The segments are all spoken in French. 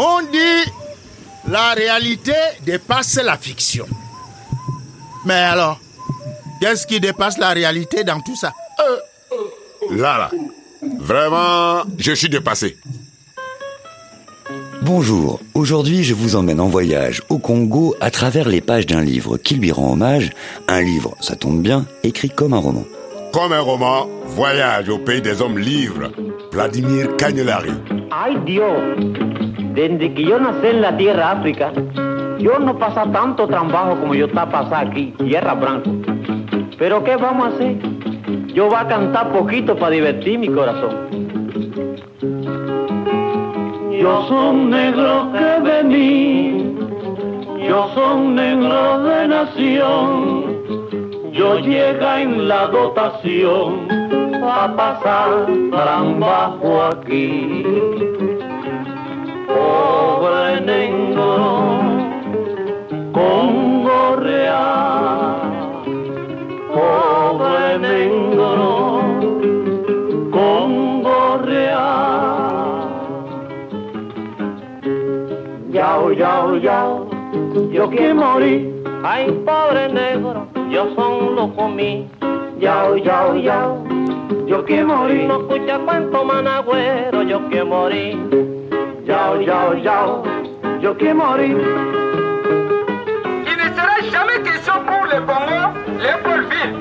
On dit la réalité dépasse la fiction. Mais alors, qu'est-ce qui dépasse la réalité dans tout ça? Là, là. Vraiment, je suis dépassé. Bonjour, aujourd'hui je vous emmène en voyage au Congo à travers les pages d'un livre qui lui rend hommage, un livre, ça tombe bien, écrit comme un roman. Comme un roman, Voyage au pays des hommes livres, Vladimir Cagnolari. Dios, desde que yo nací en la tierra África, yo no pasa tanto trabajo como yo está pasando aquí, Tierra Blanco. Pero ¿qué vamos a hacer? Yo voy a cantar poquito para divertir mi corazón. Yo soy negro que vení, yo soy negro de nación. Yo llega en la dotación a pasar trabajo aquí. Negro, con gorrea. Pobre negro, con gorrea. Yao, yao, yao, yo quiero morir. Ay, pobre negro, yo son lo comí. Yao, yao, yao, yo quiero morir. No escucha cuánto managüero, yo quiero morir. Yao, yao, yao, Il ne sera jamais question pour le Congo, l'Épaule-Ville,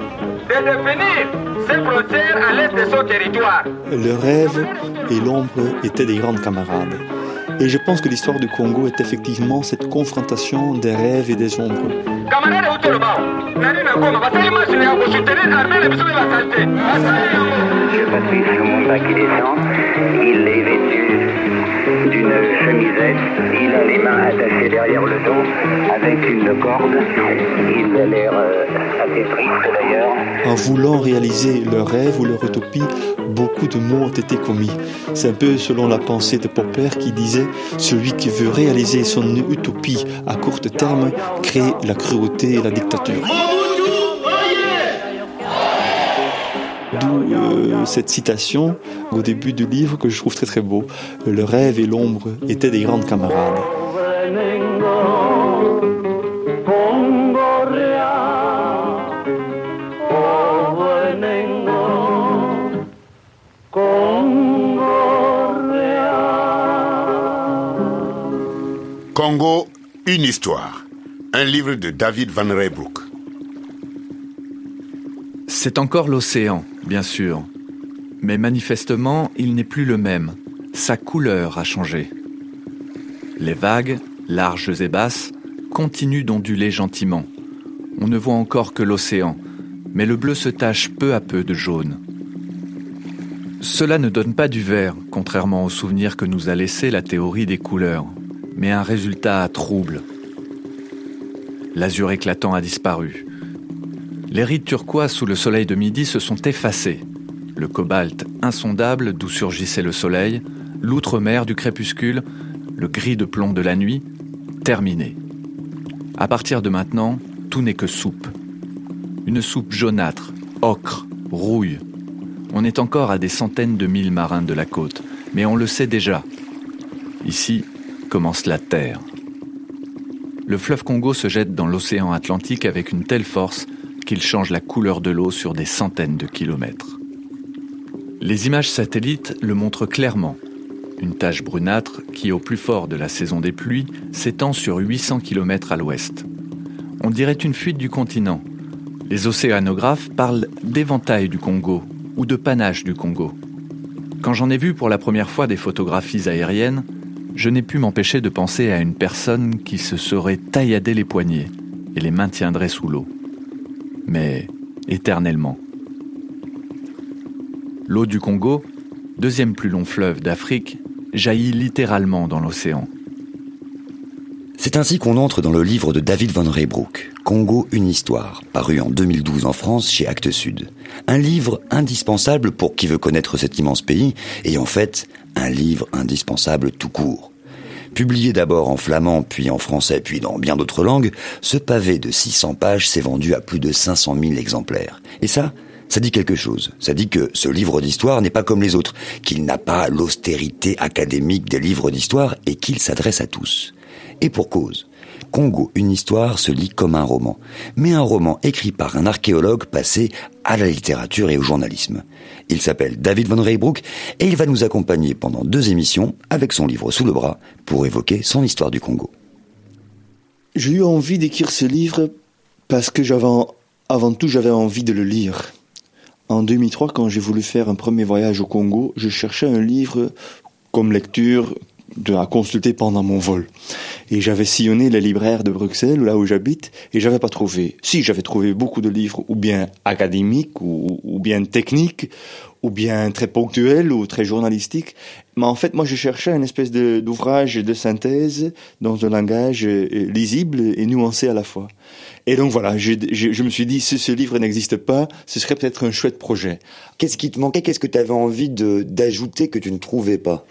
de définir ses frontières à l'est de son territoire. Le rêve et l'ombre étaient des grandes camarades. Et je pense que l'histoire du Congo est effectivement cette confrontation des rêves et des ombres. Patrice Lumumba qui descend, il est vêtu d'une chemisette, il a les mains attachées derrière le dos avec une corde, il a l'air euh, assez triste d'ailleurs. En voulant réaliser leur rêve ou leur utopie, beaucoup de mots ont été commis. C'est un peu selon la pensée de Popper qui disait Celui qui veut réaliser son utopie à court terme crée la cruauté et la dictature. D'où euh, cette citation au début du livre que je trouve très très beau. Le rêve et l'ombre étaient des grandes camarades. Congo, une histoire. Un livre de David Van Reybrouck. C'est encore l'océan, bien sûr. Mais manifestement, il n'est plus le même. Sa couleur a changé. Les vagues, larges et basses, continuent d'onduler gentiment. On ne voit encore que l'océan, mais le bleu se tache peu à peu de jaune. Cela ne donne pas du vert, contrairement au souvenir que nous a laissé la théorie des couleurs, mais un résultat trouble. L'azur éclatant a disparu. Les rides turquoises sous le soleil de midi se sont effacées. Le cobalt insondable d'où surgissait le soleil, l'outre-mer du crépuscule, le gris de plomb de la nuit, terminé. À partir de maintenant, tout n'est que soupe. Une soupe jaunâtre, ocre, rouille. On est encore à des centaines de milles marins de la côte, mais on le sait déjà. Ici commence la terre. Le fleuve Congo se jette dans l'océan Atlantique avec une telle force qu'il change la couleur de l'eau sur des centaines de kilomètres. Les images satellites le montrent clairement. Une tache brunâtre qui, au plus fort de la saison des pluies, s'étend sur 800 km à l'ouest. On dirait une fuite du continent. Les océanographes parlent d'éventail du Congo ou de panache du Congo. Quand j'en ai vu pour la première fois des photographies aériennes, je n'ai pu m'empêcher de penser à une personne qui se serait tailladé les poignets et les maintiendrait sous l'eau mais éternellement. L'eau du Congo, deuxième plus long fleuve d'Afrique, jaillit littéralement dans l'océan. C'est ainsi qu'on entre dans le livre de David Van Reybrouck, Congo, une histoire, paru en 2012 en France chez Actes Sud. Un livre indispensable pour qui veut connaître cet immense pays, et en fait, un livre indispensable tout court. Publié d'abord en flamand, puis en français, puis dans bien d'autres langues, ce pavé de 600 pages s'est vendu à plus de 500 000 exemplaires. Et ça, Ça dit quelque chose. Ça dit que ce livre d'histoire n'est pas comme les autres, qu'il n'a pas l'austérité académique des livres d'histoire et qu'il s'adresse à tous. Et pour cause. Congo, une histoire se lit comme un roman, mais un roman écrit par un archéologue passé à la littérature et au journalisme. Il s'appelle David Von Reybrouck et il va nous accompagner pendant deux émissions avec son livre sous le bras pour évoquer son histoire du Congo. J'ai eu envie d'écrire ce livre parce que j'avais, avant tout, j'avais envie de le lire. En 2003, quand j'ai voulu faire un premier voyage au Congo, je cherchais un livre comme lecture de à consulter pendant mon vol. Et j'avais sillonné les libraires de Bruxelles, là où j'habite, et j'avais pas trouvé. Si, j'avais trouvé beaucoup de livres, ou bien académiques, ou, bien techniques, ou bien très ponctuels, ou très journalistiques. Mais en fait, moi, je cherchais une espèce d'ouvrage de, synthèse dans un langage euh, lisible et nuancé à la fois. Et donc voilà, je, je, je me suis dit, si ce livre n'existe pas, ce serait peut-être un chouette projet. Qu'est-ce qui te manquait? Qu'est-ce que tu avais envie d'ajouter que tu ne trouvais pas?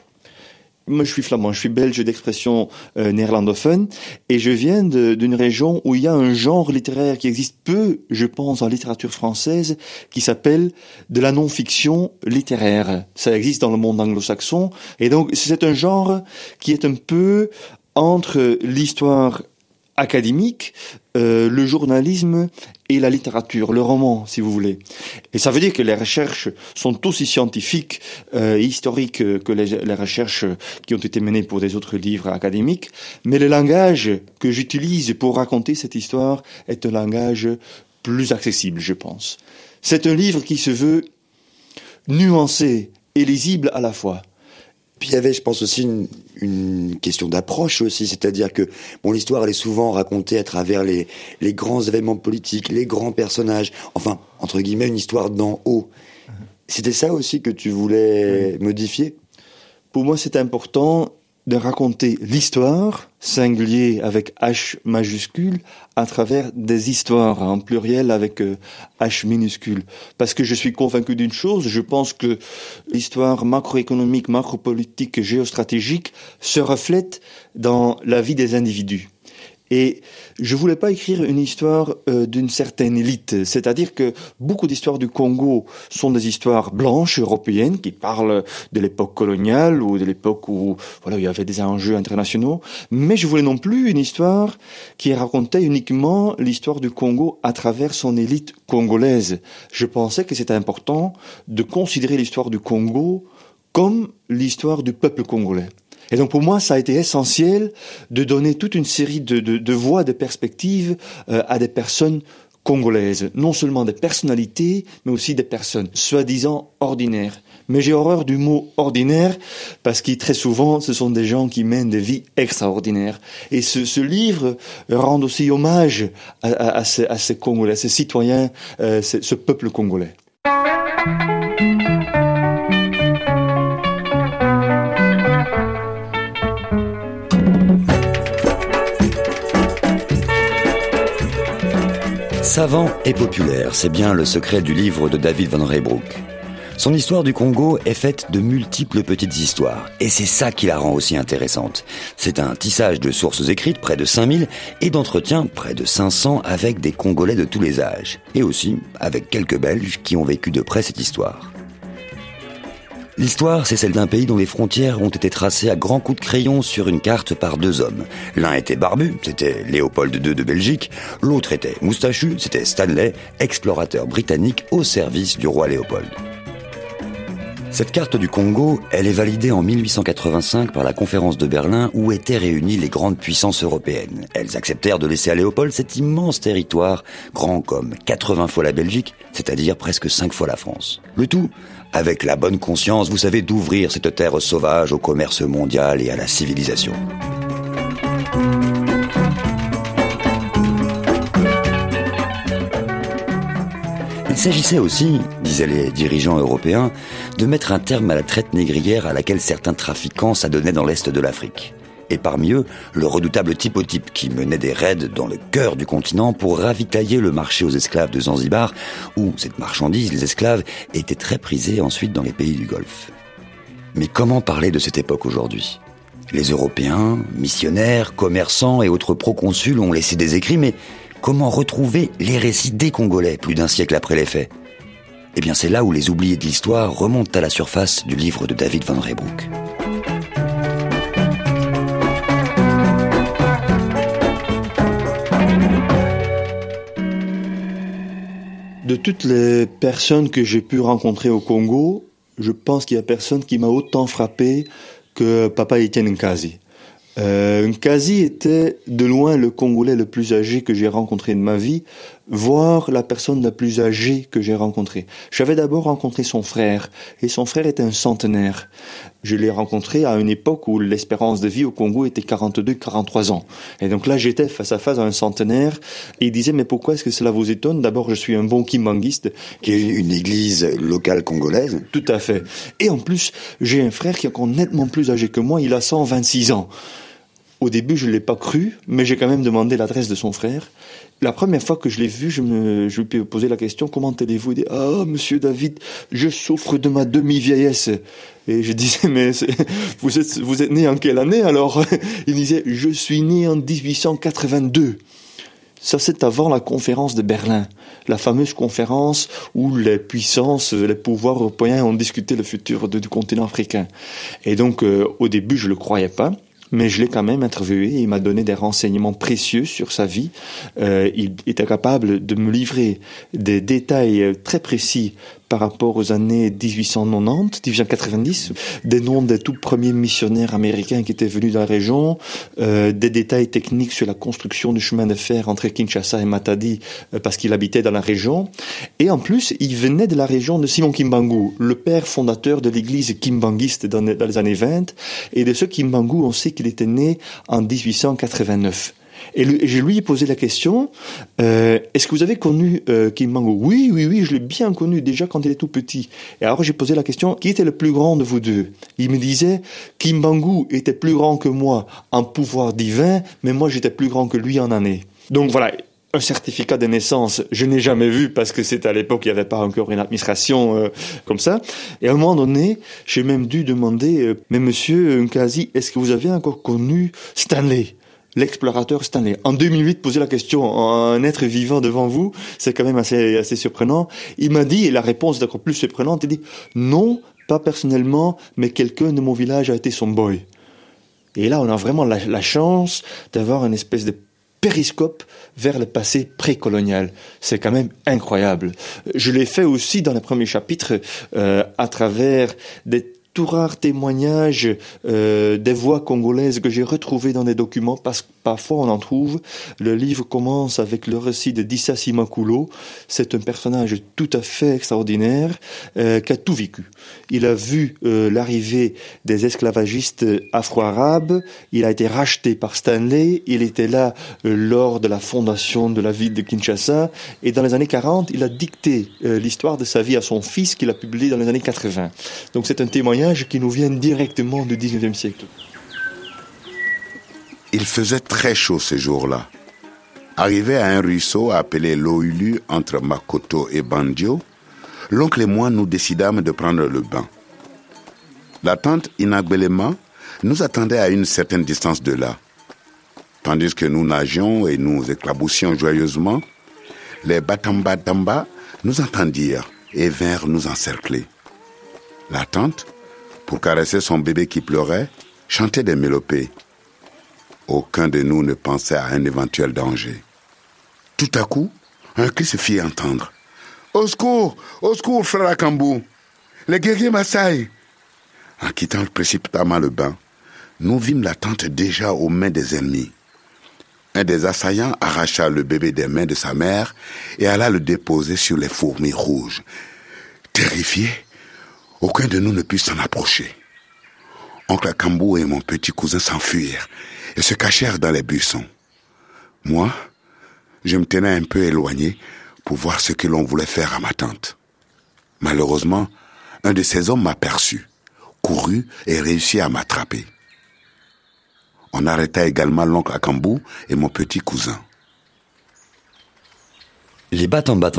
Moi, je suis flamand, je suis belge d'expression euh, néerlandophone, et je viens d'une région où il y a un genre littéraire qui existe peu, je pense, en littérature française, qui s'appelle de la non-fiction littéraire. Ça existe dans le monde anglo-saxon, et donc c'est un genre qui est un peu entre l'histoire académique, euh, le journalisme et la littérature, le roman, si vous voulez. Et ça veut dire que les recherches sont aussi scientifiques euh, et historiques que les, les, recherches qui ont été menées pour des autres livres académiques, mais le langage que j'utilise pour raconter cette histoire est un langage plus accessible, je pense. C'est un livre qui se veut nuancé et lisible à la fois. Puis il y avait, je pense aussi, une, une question d'approche aussi, c'est-à-dire que bon, l'histoire elle est souvent racontée à travers les, les grands événements politiques, les grands personnages, enfin entre guillemets une histoire d'en haut. C'était ça aussi que tu voulais modifier? Pour moi, c'est important de raconter l'histoire, singulier avec H majuscule, à travers des histoires en pluriel avec euh, H minuscule. Parce que je suis convaincu d'une chose, je pense que l'histoire macroéconomique, macropolitique, géostratégique se reflète dans la vie des individus. Et je voulais pas écrire une histoire euh, d'une certaine élite, c'est-à-dire que beaucoup d'histoires du Congo sont des histoires blanches européennes qui parlent de l'époque coloniale ou de l'époque où voilà il y avait des enjeux internationaux, mais je voulais non plus une histoire qui racontait uniquement l'histoire du Congo à travers son élite congolaise. Je pensais que c'était important de considérer l'histoire du Congo comme l'histoire du peuple congolais. Et donc pour moi, ça a été essentiel de donner toute une série de, de, de voix, de perspectives euh, à des personnes congolaises, non seulement des personnalités, mais aussi des personnes soi-disant ordinaires. Mais j'ai horreur du mot ordinaire parce que très souvent, ce sont des gens qui mènent des vies extraordinaires. Et ce, ce livre rend aussi hommage à, à, à, ces, à ces Congolais, à ces citoyens, euh, ce peuple congolais. Savant et populaire, c'est bien le secret du livre de David Van Reybrouck. Son histoire du Congo est faite de multiples petites histoires, et c'est ça qui la rend aussi intéressante. C'est un tissage de sources écrites, près de 5000, et d'entretiens, près de 500, avec des Congolais de tous les âges, et aussi avec quelques Belges qui ont vécu de près cette histoire. L'histoire, c'est celle d'un pays dont les frontières ont été tracées à grands coups de crayon sur une carte par deux hommes. L'un était barbu, c'était Léopold II de Belgique, l'autre était moustachu, c'était Stanley, explorateur britannique au service du roi Léopold. Cette carte du Congo, elle est validée en 1885 par la conférence de Berlin où étaient réunies les grandes puissances européennes. Elles acceptèrent de laisser à Léopold cet immense territoire, grand comme 80 fois la Belgique, c'est-à-dire presque 5 fois la France. Le tout avec la bonne conscience, vous savez, d'ouvrir cette terre sauvage au commerce mondial et à la civilisation. Il s'agissait aussi, disaient les dirigeants européens, de mettre un terme à la traite négrière à laquelle certains trafiquants s'adonnaient dans l'Est de l'Afrique et parmi eux, le redoutable typotype qui menait des raids dans le cœur du continent pour ravitailler le marché aux esclaves de Zanzibar, où cette marchandise, les esclaves, était très prisée ensuite dans les pays du Golfe. Mais comment parler de cette époque aujourd'hui? Les Européens, missionnaires, commerçants et autres proconsuls ont laissé des écrits, mais comment retrouver les récits des Congolais plus d'un siècle après les faits? Eh bien c'est là où les oubliés de l'histoire remontent à la surface du livre de David Van Reybrouck. De toutes les personnes que j'ai pu rencontrer au Congo, je pense qu'il y a personne qui m'a autant frappé que Papa Etienne Nkazi. Euh, Nkazi était de loin le Congolais le plus âgé que j'ai rencontré de ma vie, voire la personne la plus âgée que j'ai rencontrée. J'avais d'abord rencontré son frère, et son frère était un centenaire. Je l'ai rencontré à une époque où l'espérance de vie au Congo était 42-43 ans. Et donc là, j'étais face à face à un centenaire, et il disait, mais pourquoi est-ce que cela vous étonne? D'abord, je suis un bon kimbanguiste. Qui est une église locale congolaise. Tout à fait. Et en plus, j'ai un frère qui est encore nettement plus âgé que moi, il a 126 ans. Au début, je ne l'ai pas cru, mais j'ai quand même demandé l'adresse de son frère. La première fois que je l'ai vu, je, lui ai posé la question comment allez-vous? Il dit Ah, monsieur David, je souffre de ma demi-vieillesse. Et je disais Mais vous êtes, vous êtes né en quelle année alors? Il disait Je suis né en 1882. Ça, c'est avant la conférence de Berlin, la fameuse conférence où les puissances, les pouvoirs européens ont discuté le futur du continent africain. Et donc, euh, au début, je le croyais pas. Mais je l'ai quand même interviewé, il m'a donné des renseignements précieux sur sa vie. Euh, il était capable de me livrer des détails très précis par rapport aux années 1890, 1890, des noms des tout premiers missionnaires américains qui étaient venus dans la région, euh, des détails techniques sur la construction du chemin de fer entre Kinshasa et Matadi euh, parce qu'il habitait dans la région. Et en plus, il venait de la région de Simon Kimbangu, le père fondateur de l'église kimbanguiste dans, les années 20. Et de ce Kimbangu, on sait qu'il était né en 1889. Et je lui ai posé la question euh, est-ce que vous avez connu euh, Kim Bangu Oui, oui, oui, je l'ai bien connu déjà quand il était tout petit. Et alors j'ai posé la question qui était le plus grand de vous deux? Il me disait Kim Bangu était plus grand que moi en pouvoir divin, mais moi j'étais plus grand que lui en année. Donc voilà, un certificat de naissance, je n'ai jamais vu parce que c'était à l'époque, il n'y avait pas encore une administration euh, comme ça. Et à un moment donné, j'ai même dû demander, mais monsieur Nkazi, est-ce que vous avez encore connu Stanley? L'explorateur Stanley. En 2008, poser la question à un être vivant devant vous, c'est quand même assez, assez surprenant. Il m'a dit, et la réponse est encore plus surprenante, il dit, non, pas personnellement, mais quelqu'un de mon village a été son boy. Et là, on a vraiment la, la chance d'avoir une espèce de périscope vers le passé précolonial. C'est quand même incroyable. Je l'ai fait aussi dans les premiers chapitres euh, à travers des tout rares témoignages euh, des voix congolaises que j'ai retrouvées dans des documents, parce que parfois on en trouve. Le livre commence avec le récit de Dissa Simakulo. C'est un personnage tout à fait extraordinaire euh, qui a tout vécu. Il a vu euh, l'arrivée des esclavagistes afro-arabes. Il a été racheté par Stanley. Il était là euh, lors de la fondation de la ville de Kinshasa. Et dans les années 40, il a dicté euh, l'histoire de sa vie à son fils qu'il a publié dans les années 80. Donc c'est un témoignage qui nous vient directement du 19e siècle. Il faisait très chaud ces jours-là. Arrivé à un ruisseau appelé Loulu entre Makoto et Bandio, l'oncle et moi nous décidâmes de prendre le bain. La tante Inagbelema nous attendait à une certaine distance de là. Tandis que nous nagions et nous éclaboussions joyeusement, les Batamba Damba nous entendirent et vinrent nous encercler. La tante, pour caresser son bébé qui pleurait, chantait des mélopées. Aucun de nous ne pensait à un éventuel danger. Tout à coup, un cri se fit entendre. Au secours, au secours, frère Akambou, les guerriers Maasai. En quittant précipitamment le bain, nous vîmes la tante déjà aux mains des ennemis. Un des assaillants arracha le bébé des mains de sa mère et alla le déposer sur les fourmis rouges. Terrifiés, aucun de nous ne put s'en approcher. Oncle Akambou et mon petit cousin s'enfuirent et se cachèrent dans les buissons. Moi, je me tenais un peu éloigné pour voir ce que l'on voulait faire à ma tante. Malheureusement, un de ces hommes m'aperçut, courut et réussit à m'attraper. On arrêta également l'oncle Akambou et mon petit cousin. Les Batamba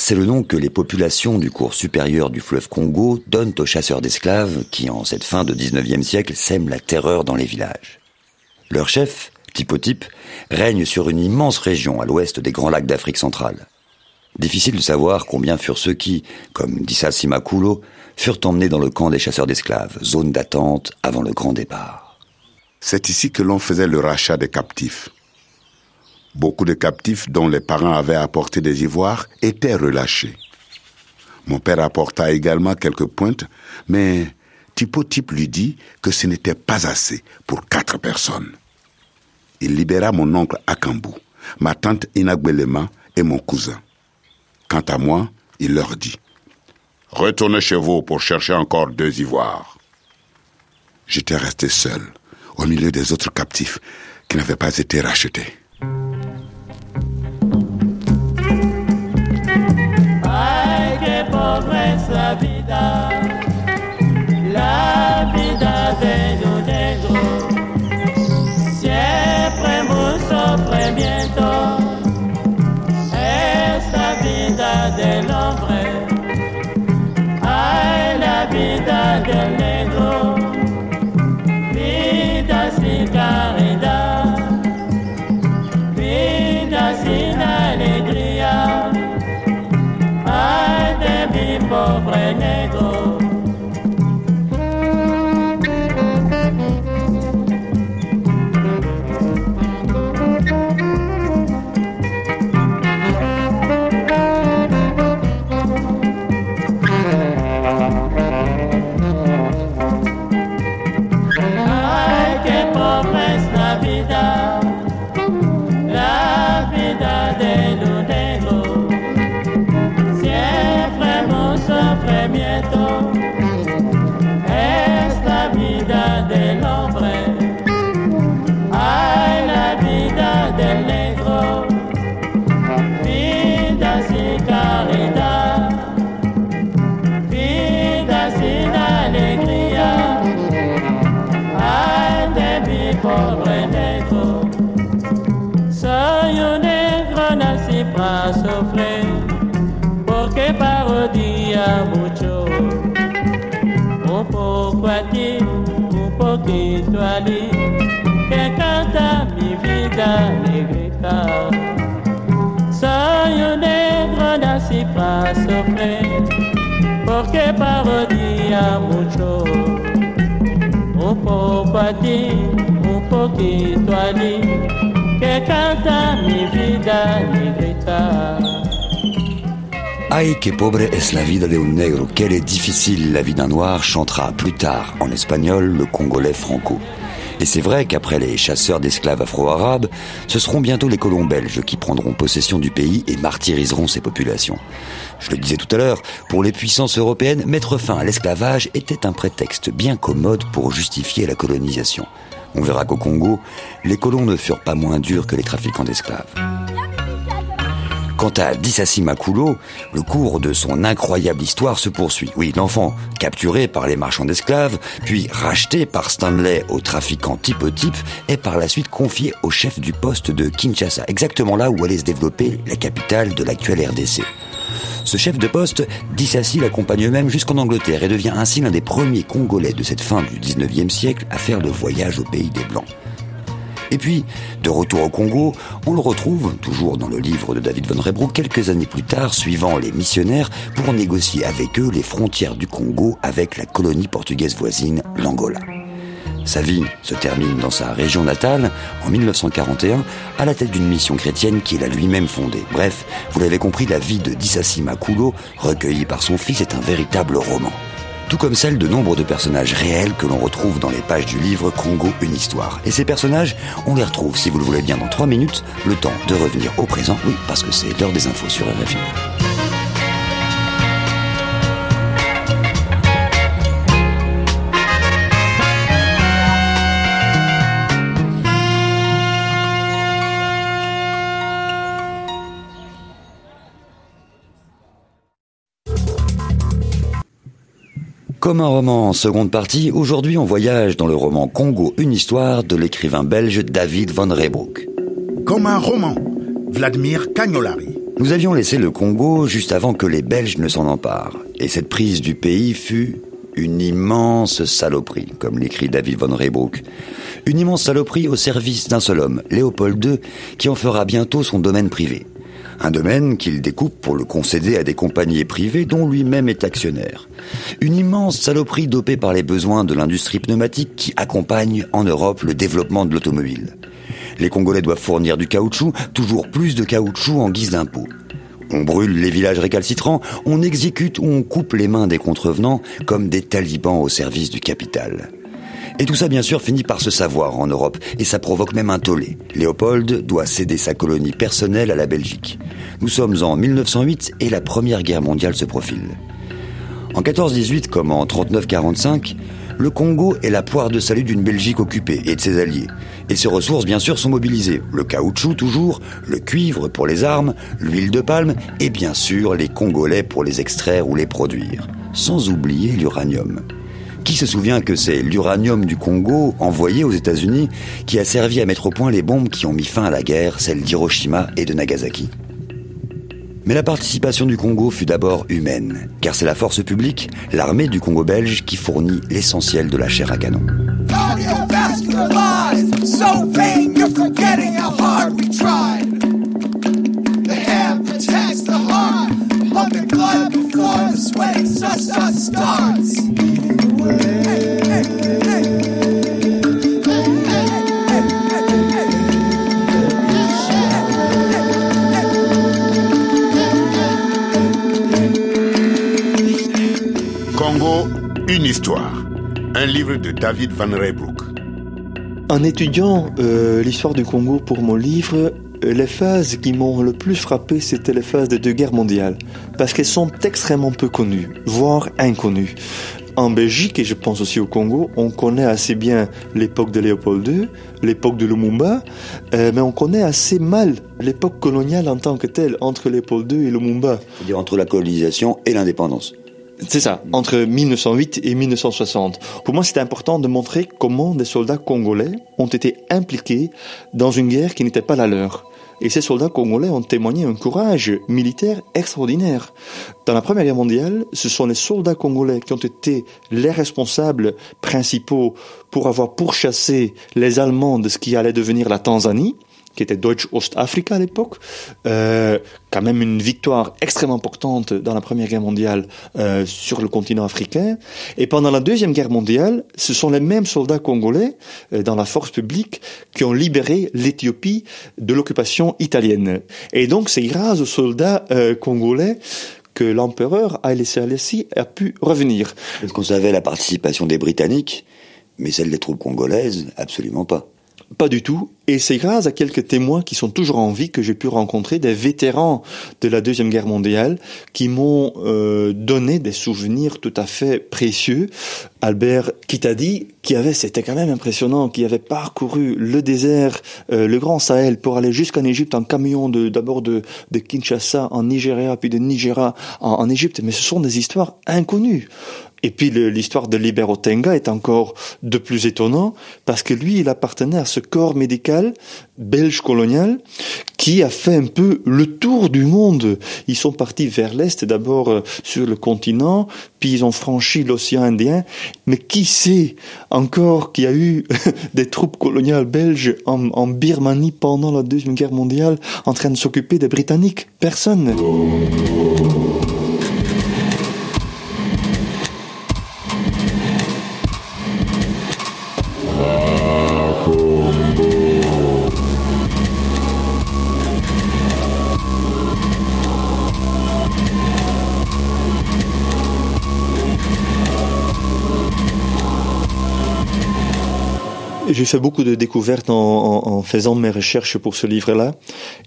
c'est le nom que les populations du cours supérieur du fleuve Congo donnent aux chasseurs d'esclaves qui, en cette fin de 19e siècle, sèment la terreur dans les villages. Leur chef, Typotype, règne sur une immense région à l'ouest des grands lacs d'Afrique centrale. Difficile de savoir combien furent ceux qui, comme Dissa Simakulo, furent emmenés dans le camp des chasseurs d'esclaves, zone d'attente avant le grand départ. C'est ici que l'on faisait le rachat des captifs. Beaucoup de captifs dont les parents avaient apporté des ivoires étaient relâchés. Mon père apporta également quelques pointes, mais Tip lui dit que ce n'était pas assez pour quatre personnes. Il libéra mon oncle Akambu, ma tante Inagbelema et mon cousin. Quant à moi, il leur dit Retournez chez vous pour chercher encore deux ivoires. J'étais resté seul, au milieu des autres captifs qui n'avaient pas été rachetés. Mi pobre un poquito a ti, que canta mi vida negrita. Soy un negro nací para sufrir, porque parodia mucho. Un poco a ti, un poquito a ti, que canta mi vida negrita. Ay, que pobre es la vida de un negro, quelle est difficile la vie d'un noir, chantera plus tard en espagnol le congolais Franco. Et c'est vrai qu'après les chasseurs d'esclaves afro-arabes, ce seront bientôt les colons belges qui prendront possession du pays et martyriseront ses populations. Je le disais tout à l'heure, pour les puissances européennes, mettre fin à l'esclavage était un prétexte bien commode pour justifier la colonisation. On verra qu'au Congo, les colons ne furent pas moins durs que les trafiquants d'esclaves. Quant à Dissassi Makulo, le cours de son incroyable histoire se poursuit. Oui, l'enfant, capturé par les marchands d'esclaves, puis racheté par Stanley au trafiquant type type, est par la suite confié au chef du poste de Kinshasa, exactement là où allait se développer la capitale de l'actuelle RDC. Ce chef de poste, Dissassi l'accompagne même jusqu'en Angleterre et devient ainsi l'un des premiers Congolais de cette fin du 19e siècle à faire le voyage au pays des Blancs. Et puis, de retour au Congo, on le retrouve, toujours dans le livre de David Von Rebroek, quelques années plus tard, suivant les missionnaires, pour négocier avec eux les frontières du Congo avec la colonie portugaise voisine, l'Angola. Sa vie se termine dans sa région natale, en 1941, à la tête d'une mission chrétienne qu'il a lui-même fondée. Bref, vous l'avez compris, la vie de Dissassi Makulo, recueillie par son fils, est un véritable roman tout comme celle de nombre de personnages réels que l'on retrouve dans les pages du livre Congo, une histoire. Et ces personnages, on les retrouve, si vous le voulez bien, dans trois minutes, le temps de revenir au présent, oui, parce que c'est l'heure des infos sur RFI. Comme un roman en seconde partie, aujourd'hui on voyage dans le roman Congo, une histoire de l'écrivain belge David Van Rebroek. Comme un roman, Vladimir Cagnolari. Nous avions laissé le Congo juste avant que les Belges ne s'en emparent. Et cette prise du pays fut une immense saloperie, comme l'écrit David Van Rebroek. Une immense saloperie au service d'un seul homme, Léopold II, qui en fera bientôt son domaine privé. Un domaine qu'il découpe pour le concéder à des compagnies privées dont lui-même est actionnaire. Une immense saloperie dopée par les besoins de l'industrie pneumatique qui accompagne en Europe le développement de l'automobile. Les Congolais doivent fournir du caoutchouc, toujours plus de caoutchouc en guise d'impôt. On brûle les villages récalcitrants, on exécute ou on coupe les mains des contrevenants comme des talibans au service du capital. Et tout ça, bien sûr, finit par se savoir en Europe, et ça provoque même un tollé. Léopold doit céder sa colonie personnelle à la Belgique. Nous sommes en 1908 et la Première Guerre mondiale se profile. En 14-18 comme en 39-45, le Congo est la poire de salut d'une Belgique occupée et de ses alliés. Et ses ressources, bien sûr, sont mobilisées. Le caoutchouc toujours, le cuivre pour les armes, l'huile de palme et bien sûr les Congolais pour les extraire ou les produire. Sans oublier l'uranium. Qui se souvient que c'est l'uranium du Congo, envoyé aux États-Unis, qui a servi à mettre au point les bombes qui ont mis fin à la guerre, celles d'Hiroshima et de Nagasaki? Mais la participation du Congo fut d'abord humaine, car c'est la force publique, l'armée du Congo belge, qui fournit l'essentiel de la chair à canon. Histoire. Un livre de David Van Reybrouck. En étudiant euh, l'histoire du Congo pour mon livre, euh, les phases qui m'ont le plus frappé, c'était les phases des deux guerres mondiales, parce qu'elles sont extrêmement peu connues, voire inconnues. En Belgique, et je pense aussi au Congo, on connaît assez bien l'époque de Léopold II, l'époque de Lumumba, euh, mais on connaît assez mal l'époque coloniale en tant que telle, entre Léopold II et Lumumba. C'est-à-dire entre la colonisation et l'indépendance. C'est ça, entre 1908 et 1960. Pour moi, c'est important de montrer comment des soldats congolais ont été impliqués dans une guerre qui n'était pas la leur. Et ces soldats congolais ont témoigné un courage militaire extraordinaire. Dans la Première Guerre mondiale, ce sont les soldats congolais qui ont été les responsables principaux pour avoir pourchassé les Allemands de ce qui allait devenir la Tanzanie qui était Deutsche Ostafrika à l'époque, euh, quand même une victoire extrêmement importante dans la Première Guerre mondiale euh, sur le continent africain. Et pendant la Deuxième Guerre mondiale, ce sont les mêmes soldats congolais euh, dans la force publique qui ont libéré l'Éthiopie de l'occupation italienne. Et donc c'est grâce aux soldats euh, congolais que l'empereur Haile Selassie a pu revenir. Est-ce qu'on savait la participation des Britanniques, mais celle des troupes congolaises, absolument pas. Pas du tout. Et c'est grâce à quelques témoins qui sont toujours en vie que j'ai pu rencontrer des vétérans de la Deuxième Guerre mondiale qui m'ont euh, donné des souvenirs tout à fait précieux. Albert Kitadi, qui avait, c'était quand même impressionnant, qui avait parcouru le désert, euh, le Grand Sahel pour aller jusqu'en Égypte en camion d'abord de, de Kinshasa en Nigeria, puis de Nigeria en, en Égypte. Mais ce sont des histoires inconnues. Et puis l'histoire de Libero Tenga est encore de plus étonnant parce que lui, il appartenait à ce corps médical belge colonial qui a fait un peu le tour du monde. Ils sont partis vers l'est, d'abord euh, sur le continent, puis ils ont franchi l'océan Indien. Mais qui sait encore qu'il y a eu des troupes coloniales belges en, en Birmanie pendant la Deuxième Guerre mondiale en train de s'occuper des Britanniques? Personne. J'ai fait beaucoup de découvertes en, en, en, faisant mes recherches pour ce livre-là.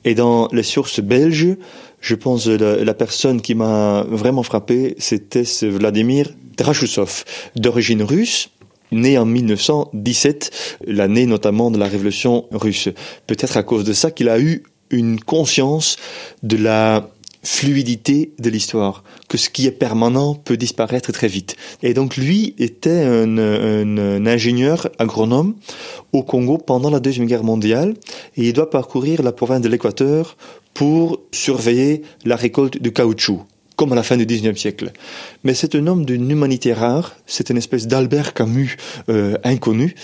Et dans les sources belges, je pense la, la personne qui m'a vraiment frappé, c'était Vladimir Drachoussov, d'origine russe, né en 1917, l'année notamment de la révolution russe. Peut-être à cause de ça qu'il a eu une conscience de la fluidité de l'histoire, que ce qui est permanent peut disparaître très vite. Et donc lui était un, ingénieur agronome au Congo pendant la Deuxième Guerre mondiale et il doit parcourir la province de l'Équateur pour surveiller la récolte de caoutchouc comme à la fin du XIXe siècle. Mais c'est un homme d'une humanité rare. C'est une espèce d'Albert Camus euh, inconnu.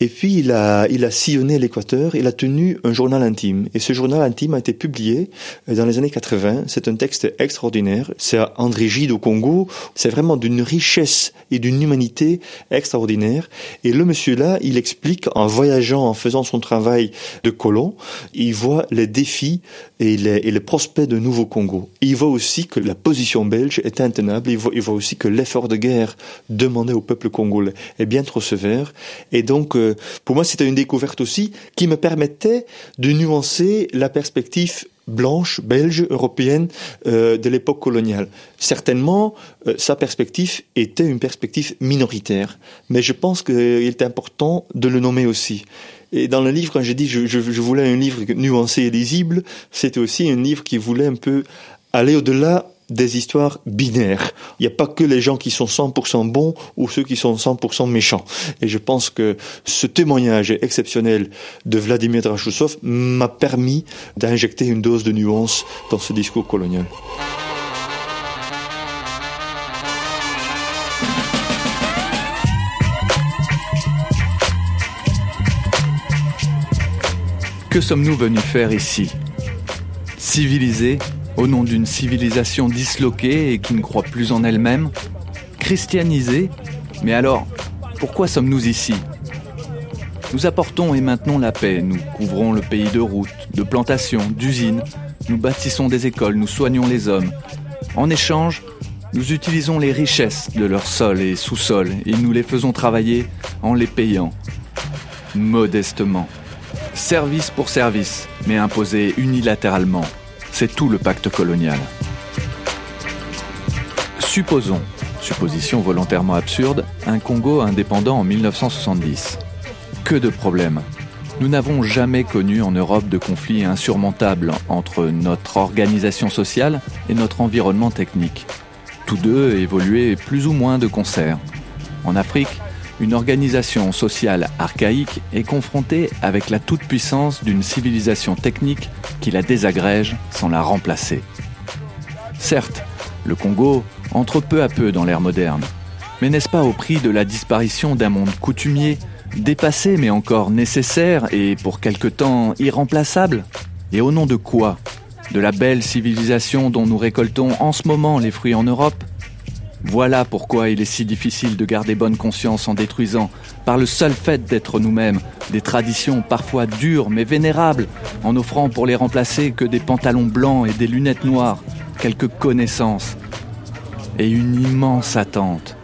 Et puis il a, il a sillonné l'Équateur. Il a tenu un journal intime. Et ce journal intime a été publié euh, dans les années 80. C'est un texte extraordinaire. C'est André Gide au Congo. C'est vraiment d'une richesse et d'une humanité extraordinaire. Et le monsieur-là, il explique en voyageant, en faisant son travail de colon, il voit les défis et les, et les prospects de nouveau Congo. il voit aussi que la position belge est intenable. Il voit, il voit aussi que l'effort de guerre demandé au peuple congolais est bien trop sévère. Et donc, euh, pour moi, c'était une découverte aussi qui me permettait de nuancer la perspective blanche, belge, européenne euh, de l'époque coloniale. Certainement, euh, sa perspective était une perspective minoritaire, mais je pense qu'il est important de le nommer aussi. Et dans le livre, quand j'ai dit je, je, je voulais un livre nuancé et lisible, c'était aussi un livre qui voulait un peu aller au-delà des histoires binaires. Il n'y a pas que les gens qui sont 100% bons ou ceux qui sont 100% méchants. Et je pense que ce témoignage exceptionnel de Vladimir Drachoussov m'a permis d'injecter une dose de nuance dans ce discours colonial. Que sommes-nous venus faire ici? Civiliser au nom d'une civilisation disloquée et qui ne croit plus en elle-même Christianisée Mais alors, pourquoi sommes-nous ici? Nous apportons et maintenons la paix, nous couvrons le pays de routes, de plantations, d'usines, nous bâtissons des écoles, nous soignons les hommes. En échange, nous utilisons les richesses de leur sol et sous-sol et nous les faisons travailler en les payant modestement. Service pour service, mais imposé unilatéralement. C'est tout le pacte colonial. Supposons, supposition volontairement absurde, un Congo indépendant en 1970. Que de problèmes. Nous n'avons jamais connu en Europe de conflits insurmontables entre notre organisation sociale et notre environnement technique. Tous deux évoluaient plus ou moins de concert. En Afrique, une organisation sociale archaïque est confrontée avec la toute-puissance d'une civilisation technique qui la désagrège sans la remplacer. Certes, le Congo entre peu à peu dans l'ère moderne, mais n'est-ce pas au prix de la disparition d'un monde coutumier, dépassé mais encore nécessaire et pour quelque temps irremplaçable? Et au nom de quoi? De la belle civilisation dont nous récoltons en ce moment les fruits en Europe? Voilà pourquoi il est si difficile de garder bonne conscience en détruisant, par le seul fait d'être nous-mêmes, des traditions parfois dures mais vénérables, en offrant pour les remplacer que des pantalons blancs et des lunettes noires, quelques connaissances et une immense attente.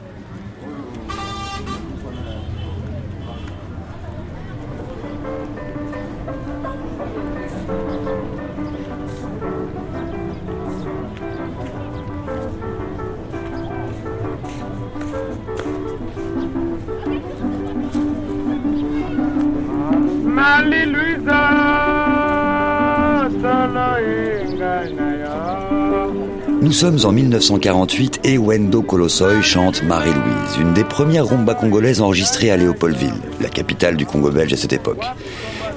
Sommes en 1948 et Wendo chante Marie-Louise, une des premières rumbas congolaises enregistrées à Léopoldville, la capitale du Congo belge à cette époque.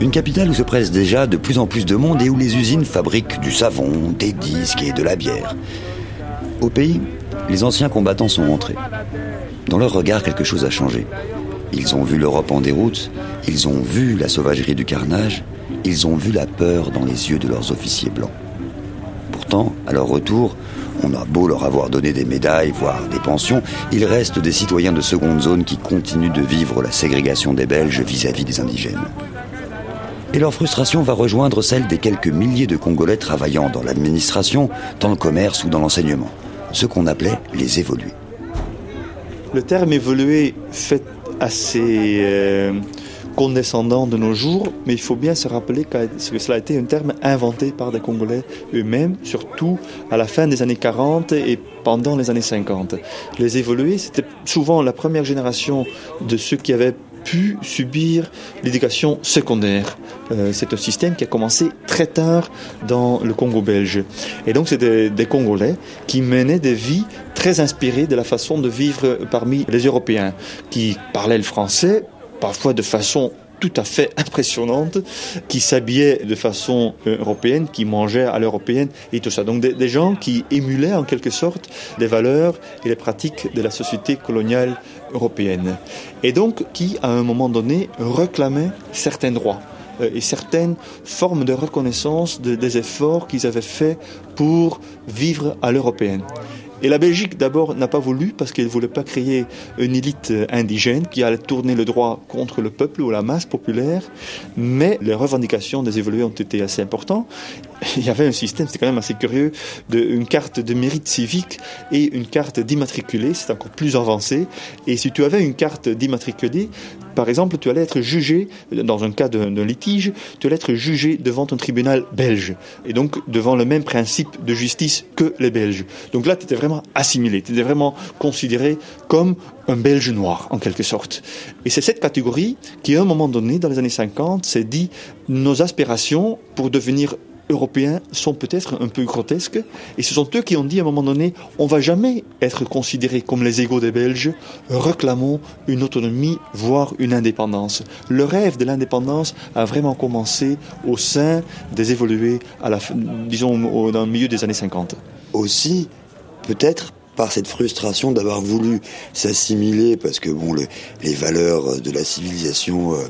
Une capitale où se presse déjà de plus en plus de monde et où les usines fabriquent du savon, des disques et de la bière. Au pays, les anciens combattants sont rentrés. Dans leur regard, quelque chose a changé. Ils ont vu l'Europe en déroute, ils ont vu la sauvagerie du carnage, ils ont vu la peur dans les yeux de leurs officiers blancs. Pourtant, à leur retour, on a beau leur avoir donné des médailles, voire des pensions, ils restent des citoyens de seconde zone qui continuent de vivre la ségrégation des Belges vis-à-vis des indigènes. Et leur frustration va rejoindre celle des quelques milliers de Congolais travaillant dans l'administration, dans le commerce ou dans l'enseignement, ce qu'on appelait les évolués. Le terme évolué fait assez euh, condescendant de nos jours, mais il faut bien se rappeler que cela a été un terme inventé par des Congolais eux-mêmes, surtout à la fin des années 40 et pendant les années 50. Les évolués, c'était souvent la première génération de ceux qui avaient pu subir l'éducation secondaire. Euh, c'est un système qui a commencé très tard dans le Congo belge. Et donc c'est des, des, Congolais qui menaient des vies très inspirées de la façon de vivre parmi les Européens, qui parlaient le français, parfois de façon tout à fait impressionnantes, qui s'habillaient de façon euh, européenne, qui mangeaient à l'européenne et tout ça. Donc des, gens qui émulaient en quelque sorte les valeurs et les pratiques de la société coloniale européenne. Et donc qui, à un moment donné, réclamaient certains droits euh, et certaines formes de reconnaissance de, des efforts qu'ils avaient faits pour vivre à l'européenne. Et la Belgique, d'abord, n'a pas voulu parce qu'elle ne voulait pas créer une élite indigène qui allait tourner le droit contre le peuple ou la masse populaire. Mais les revendications des évolués ont été assez importantes. Il y avait un système, c'est quand même assez curieux, de, une carte de mérite civique et une carte d'immatriculé. C'est encore plus avancé. Et si tu avais une carte d'immatriculé, par exemple, tu allais être jugé, dans un cas d'un litige, tu allais être jugé devant un tribunal belge. Et donc, devant le même principe de justice que les Belges. Donc là, tu étais vraiment assimilé. Tu étais vraiment considéré comme un Belge noir, en quelque sorte. Et c'est cette catégorie qui, à un moment donné, dans les années 50, s'est dit, nos aspirations pour devenir européens sont peut-être un peu grotesques, et ce sont eux qui ont dit à un moment donné, on va jamais être considérés comme les égaux des Belges, réclamons une autonomie, voire une indépendance. Le rêve de l'indépendance a vraiment commencé au sein des évolués, à la, disons, dans le milieu des années 50. Aussi, peut-être par cette frustration d'avoir voulu s'assimiler parce que bon le, les valeurs de la civilisation euh,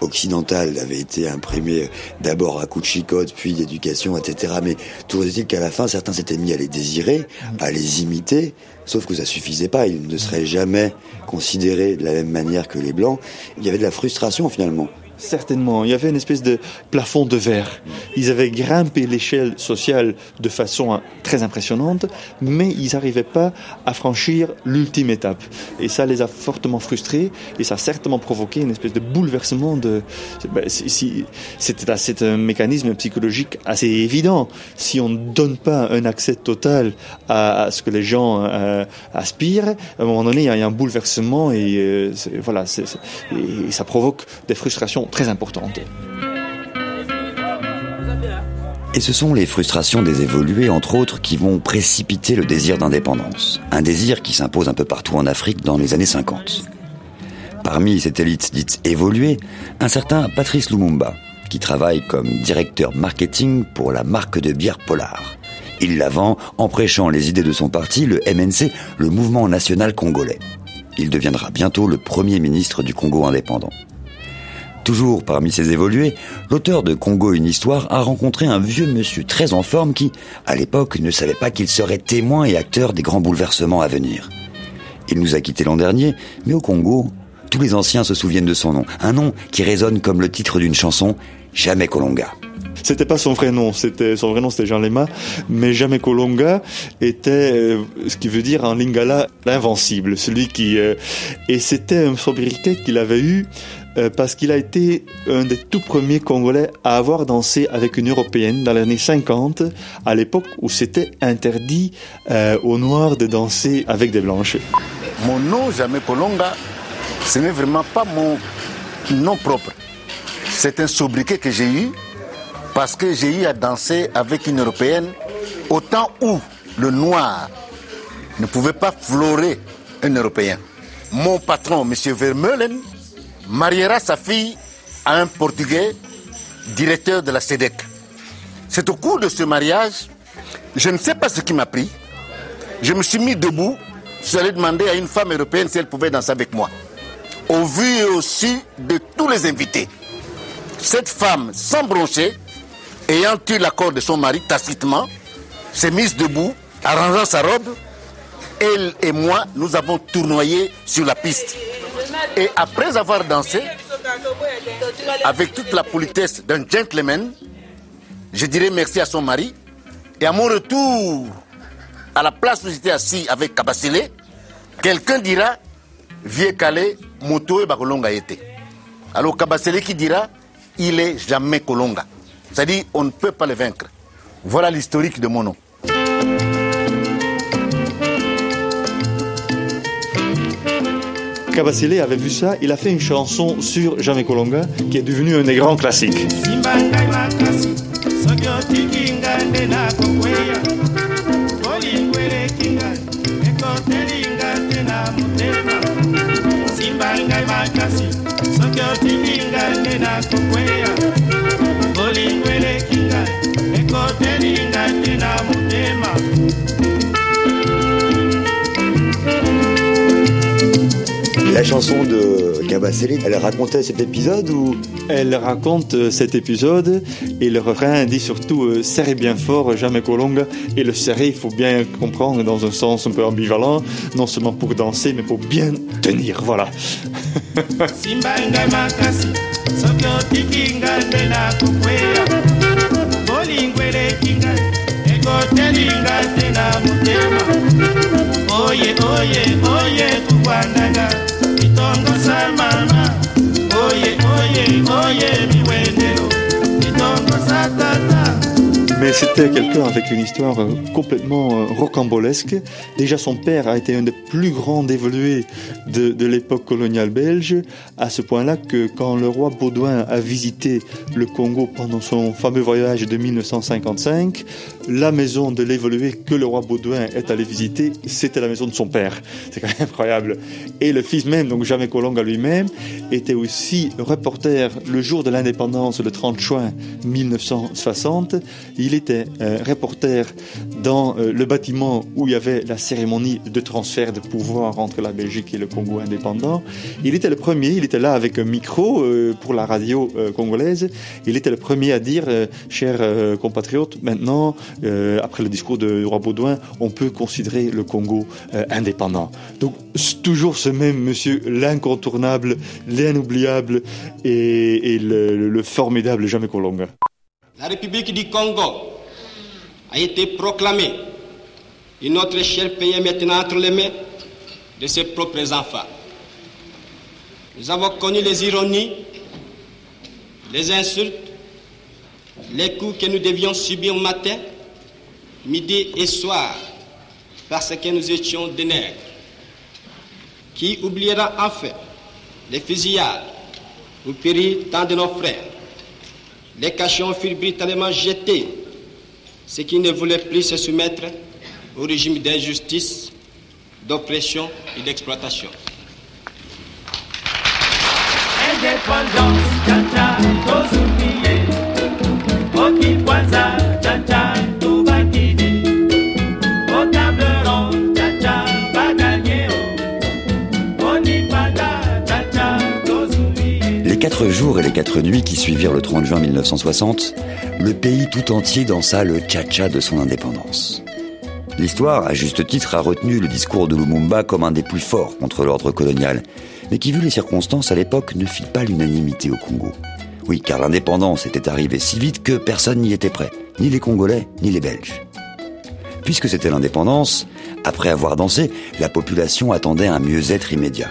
occidentale avaient été imprimées d'abord à coup de chicotte puis d'éducation etc mais toujours est-il qu'à la fin certains s'étaient mis à les désirer à les imiter sauf que ça suffisait pas. Ils ne seraient jamais considérés de la même manière que les blancs. Il y avait de la frustration finalement Certainement. Il y avait une espèce de plafond de verre. Ils avaient grimpé l'échelle sociale de façon très impressionnante, mais ils n'arrivaient pas à franchir l'ultime étape. Et ça les a fortement frustrés et ça a certainement provoqué une espèce de bouleversement de. Ben, c'est un mécanisme psychologique assez évident. Si on ne donne pas un accès total à, ce que les gens euh, aspirent, à un moment donné, il y a un bouleversement et euh, voilà, et ça provoque des frustrations très importante. Et ce sont les frustrations des évolués, entre autres, qui vont précipiter le désir d'indépendance. Un désir qui s'impose un peu partout en Afrique dans les années 50. Parmi cette élite dite évoluée, un certain Patrice Lumumba, qui travaille comme directeur marketing pour la marque de bière Polar. Il la vend en prêchant les idées de son parti, le MNC, le mouvement national congolais. Il deviendra bientôt le premier ministre du Congo indépendant. Toujours parmi ces évolués, l'auteur de Congo une histoire a rencontré un vieux monsieur très en forme qui, à l'époque, ne savait pas qu'il serait témoin et acteur des grands bouleversements à venir. Il nous a quittés l'an dernier, mais au Congo, tous les anciens se souviennent de son nom. Un nom qui résonne comme le titre d'une chanson, Jamais Kolonga. C'était pas son vrai nom, c'était son vrai nom c'était Jean Lema, mais Jamais Kolonga était euh, ce qui veut dire en lingala l'invincible, celui qui euh, et c'était un sobriquet qu'il avait eu euh, parce qu'il a été un des tout premiers Congolais à avoir dansé avec une Européenne dans l'année 50, à l'époque où c'était interdit euh, aux Noirs de danser avec des Blanches. Mon nom, Jamais Kolonga, ce n'est vraiment pas mon nom propre. C'est un sobriquet que j'ai eu parce que j'ai eu à danser avec une Européenne au temps où le noir ne pouvait pas florer un Européen. Mon patron, M. Vermeulen, mariera sa fille à un Portugais directeur de la SEDEC. C'est au cours de ce mariage, je ne sais pas ce qui m'a pris. Je me suis mis debout, allé demander à une femme européenne si elle pouvait danser avec moi. Au vu et au su de tous les invités. Cette femme, sans broncher, ayant eu l'accord de son mari tacitement, s'est mise debout, arrangeant sa robe. Elle et moi, nous avons tournoyé sur la piste. Et après avoir dansé, avec toute la politesse d'un gentleman, je dirais merci à son mari. Et à mon retour, à la place où j'étais assis avec Kabasile, quelqu'un dira Vieux Calais, moto et Bakolonga était. Alors Kabasile qui dira Il est jamais Kolonga. C'est-à-dire on ne peut pas le vaincre. Voilà l'historique de mon nom. Kabasile avait vu ça, il a fait une chanson sur Jamais Kolonga qui est devenue un des grands classiques. La chanson de Kabasele, elle racontait cet épisode ou? Elle raconte euh, cet épisode et le refrain dit surtout euh, serrez bien fort, jamais colonga. Et le serrer, il faut bien comprendre dans un sens un peu ambivalent, non seulement pour danser, mais pour bien tenir. Voilà. itongosa mama oye oye oye miwendeo itongosa tata. Mais c'était quelqu'un avec une histoire euh, complètement euh, rocambolesque. Déjà, son père a été un des plus grands dévolués de, l'époque coloniale belge, à ce point-là que quand le roi Baudouin a visité le Congo pendant son fameux voyage de 1955, la maison de l'évolué que le roi Baudouin est allé visiter, c'était la maison de son père. C'est quand même incroyable. Et le fils même, donc Jamais Colonga lui-même, était aussi reporter le jour de l'indépendance, le 30 juin 1960. Il était euh, reporter dans euh, le bâtiment où il y avait la cérémonie de transfert de pouvoir entre la Belgique et le Congo indépendant. Il était le premier, il était là avec un micro euh, pour la radio congolaise. Il était le premier à dire, chers compatriotes, maintenant, après le discours de roi Baudouin, on peut considérer le Congo indépendant. Donc toujours ce même monsieur, l'incontournable, l'inoubliable et, le, le formidable Jamais Colonga. La République du Congo a été proclamée et notre cher pays maintenant entre les mains de ses propres enfants. Nous avons connu les ironies, les insultes, les coups que nous devions subir matin, midi et soir parce que nous étions des nègres. Qui oubliera enfin les fusillades où périt tant de nos frères? Les cachons furent brutalement jetés. Ceux qui ne voulaient plus se soumettre au régime d'injustice, d'oppression et d'exploitation. Quatre jours et les quatre nuits qui suivirent le 30 juin 1960, le pays tout entier dansa le cha-cha de son indépendance. L'histoire, à juste titre, a retenu le discours de Lumumba comme un des plus forts contre l'ordre colonial, mais qui, vu les circonstances à l'époque, ne fit pas l'unanimité au Congo. Oui, car l'indépendance était arrivée si vite que personne n'y était prêt, ni les Congolais, ni les Belges. Puisque c'était l'indépendance, après avoir dansé, la population attendait un mieux-être immédiat.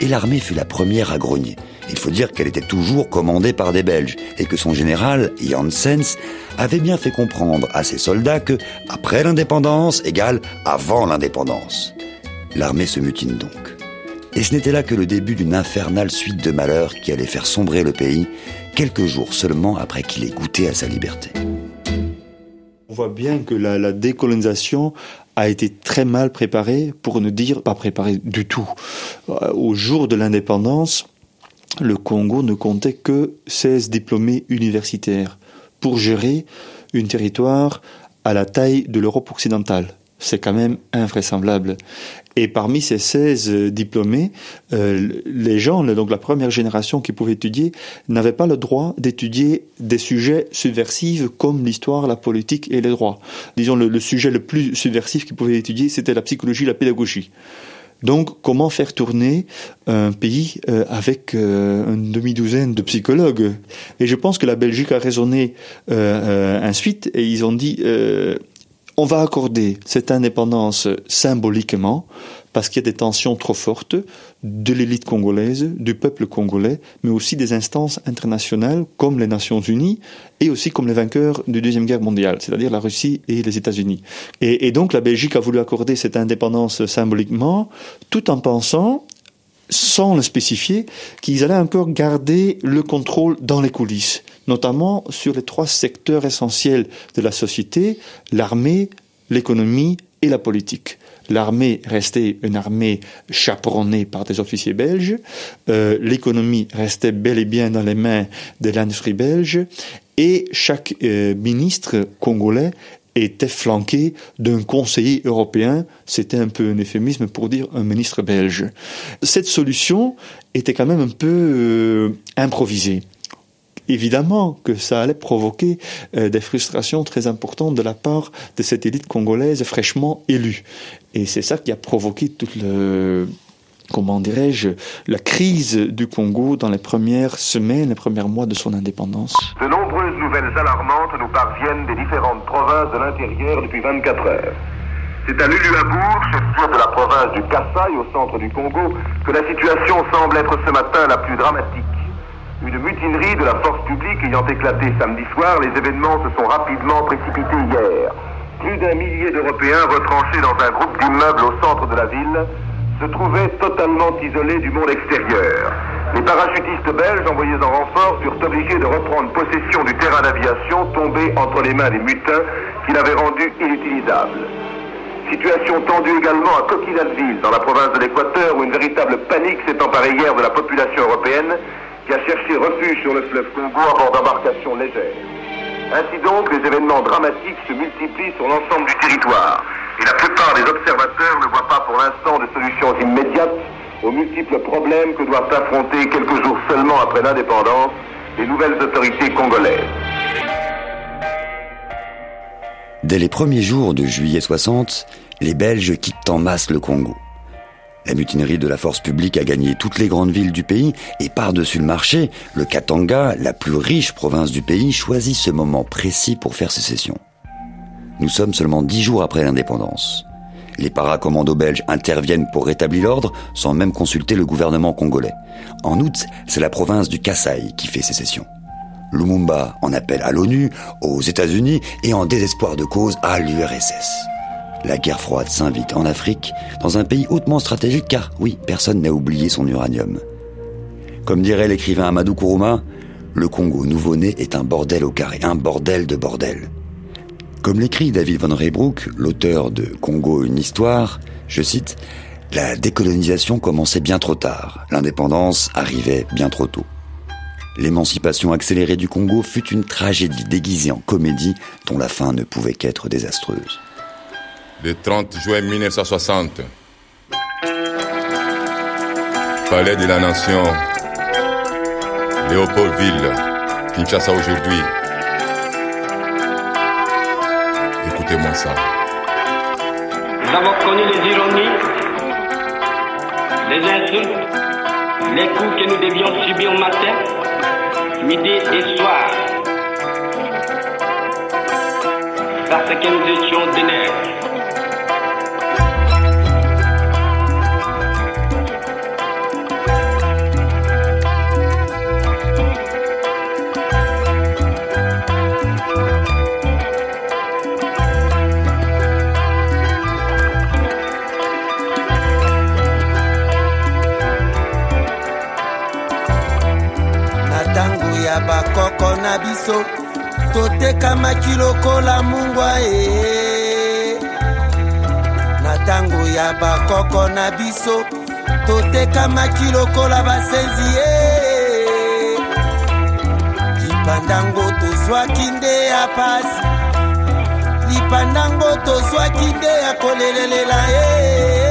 Et l'armée fut la première à grogner. Il faut dire qu'elle était toujours commandée par des Belges et que son général, Janssens, avait bien fait comprendre à ses soldats que après l'indépendance égale avant l'indépendance. L'armée se mutine donc. Et ce n'était là que le début d'une infernale suite de malheurs qui allait faire sombrer le pays quelques jours seulement après qu'il ait goûté à sa liberté. On voit bien que la, la décolonisation a été très mal préparée, pour ne dire pas préparée du tout. Euh, Au jour de l'indépendance, le Congo ne comptait que 16 diplômés universitaires pour gérer un territoire à la taille de l'Europe occidentale. C'est quand même invraisemblable. Et parmi ces 16 euh, diplômés, euh, les gens, donc la première génération qui pouvait étudier, n'avaient pas le droit d'étudier des sujets subversifs comme l'histoire, la politique et les droits. Disons, le sujet le plus subversif qu'ils pouvaient étudier, c'était la psychologie, la pédagogie. Donc, comment faire tourner un pays euh, avec euh, une demi-douzaine de psychologues? Et je pense que la Belgique a raisonné euh, ensuite et ils ont dit on va accorder cette indépendance symboliquement parce qu'il y a des tensions trop fortes de l'élite congolaise, du peuple congolais, mais aussi des instances internationales comme les Nations Unies et aussi comme les vainqueurs de Deuxième Guerre mondiale, c'est-à-dire la Russie et les États-Unis. Et, et donc la Belgique a voulu accorder cette indépendance symboliquement, tout en pensant sans le spécifier, qu'ils allaient encore garder le contrôle dans les coulisses, notamment sur les trois secteurs essentiels de la société, l'armée, l'économie et la politique. L'armée restait une armée chaperonnée par des officiers belges, euh, l'économie restait bel et bien dans les mains de l'industrie belge, et chaque euh, ministre congolais était flanqué d'un conseiller européen, c'était un peu un euphémisme pour dire un ministre belge. Cette solution était quand même un peu euh, improvisée. Évidemment que ça allait provoquer des frustrations très importantes de la part de cette élite congolaise fraîchement élue. Et c'est ça qui a provoqué toute le, comment dirais-je, la crise du Congo dans les premières semaines, les premiers mois de son indépendance. De nombreuses nouvelles alarmantes nous parviennent des différentes provinces de l'intérieur depuis 24 heures. C'est à Luluabourg, chef-lieu de la province du Kassai, au centre du Congo, que la situation semble être ce matin la plus dramatique. Une mutinerie de la force publique ayant éclaté samedi soir, les événements se sont rapidement précipités hier. Plus d'un millier d'Européens retranchés dans un groupe d'immeubles au centre de la ville se trouvaient totalement isolés du monde extérieur. Les parachutistes belges envoyés en renfort furent obligés de reprendre possession du terrain d'aviation tombé entre les mains des mutins qui l'avaient rendu inutilisable. Situation tendue également à Coquilhatville, dans la province de l'Équateur, où une véritable panique s'est emparée hier de la population européenne qui a cherché refuge sur le fleuve Congo à bord d'embarcations légères. Ainsi donc, les événements dramatiques se multiplient sur l'ensemble du territoire. Et la plupart des observateurs ne voient pas pour l'instant de solutions immédiates aux multiples problèmes que doivent affronter quelques jours seulement après l'indépendance les nouvelles autorités congolaises. Dès les premiers jours de juillet 60, les Belges quittent en masse le Congo. La mutinerie de la force publique a gagné toutes les grandes villes du pays et par-dessus le marché, le Katanga, la plus riche province du pays, choisit ce moment précis pour faire sécession. Nous sommes seulement dix jours après l'indépendance. Les paracommandos belges interviennent pour rétablir l'ordre sans même consulter le gouvernement congolais. En août, c'est la province du Kasaï qui fait sécession. Lumumba en appelle à l'ONU, aux États-Unis et en désespoir de cause à l'URSS. La guerre froide s'invite en Afrique, dans un pays hautement stratégique car, oui, personne n'a oublié son uranium. Comme dirait l'écrivain Amadou Kourouma, le Congo nouveau-né est un bordel au carré, un bordel de bordel. Comme l'écrit David Van Reybrouck, l'auteur de Congo une histoire, je cite, La décolonisation commençait bien trop tard, l'indépendance arrivait bien trop tôt. L'émancipation accélérée du Congo fut une tragédie déguisée en comédie dont la fin ne pouvait qu'être désastreuse. Le 30 juin 1960, Palais de la Nation, Léopoldville, Kinshasa aujourd'hui. Écoutez-moi ça. Nous avons connu les ironies, les insultes, les coups que nous devions subir matin, midi et soir. Parce que nous étions des nègres. Bakoko na biso. Totekamaki lokola mungwa e na ntango ya bakoko na biso totekamaki lokola basenzi e lipandango tozwaki nde ya pasi. Lipandango tozwaki nde ya kolelelela e Guluze,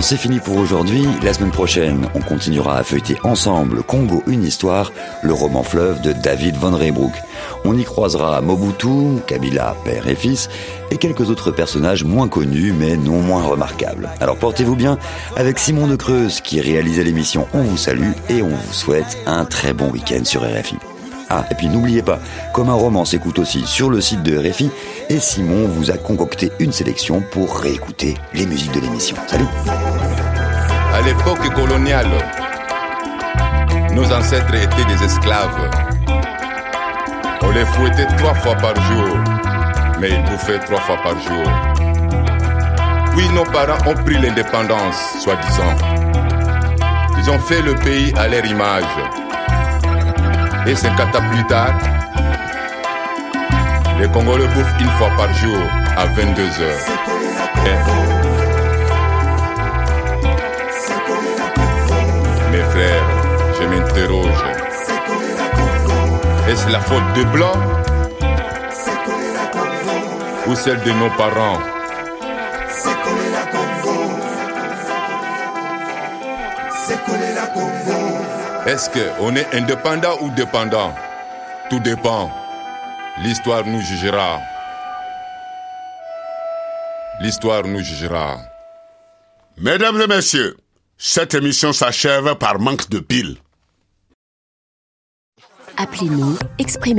C'est fini pour aujourd'hui. La semaine prochaine, on continuera à feuilleter ensemble Congo, une histoire, le roman fleuve de David Van Reybrouck. On y croisera Mobutu, Kabila, père et fils, et quelques autres personnages moins connus, mais non moins remarquables. Alors portez-vous bien avec Simon de Creuse, qui réalisait l'émission On vous salue et on vous souhaite un très bon week-end sur RFI. Ah, et puis n'oubliez pas, comme un roman s'écoute aussi sur le site de RFI, et Simon vous a concocté une sélection pour réécouter les musiques de l'émission. Salut À l'époque coloniale, nos ancêtres étaient des esclaves. On les fouettait trois fois par jour, mais ils bouffaient trois fois par jour. Oui, nos parents ont pris l'indépendance, soi-disant. Ils ont fait le pays à leur image. Et cinq ans plus tard, les Congolais bouffent une fois par jour à 22 heures. Et- Mes frères, je m'interroge. Est-ce la faute de Blanc ou celle de nos parents? Est-ce qu'on est indépendant ou dépendant? Tout dépend. L'histoire nous jugera. L'histoire nous jugera. Mesdames et messieurs, cette émission s'achève par manque de piles. Appelez-nous, exprimez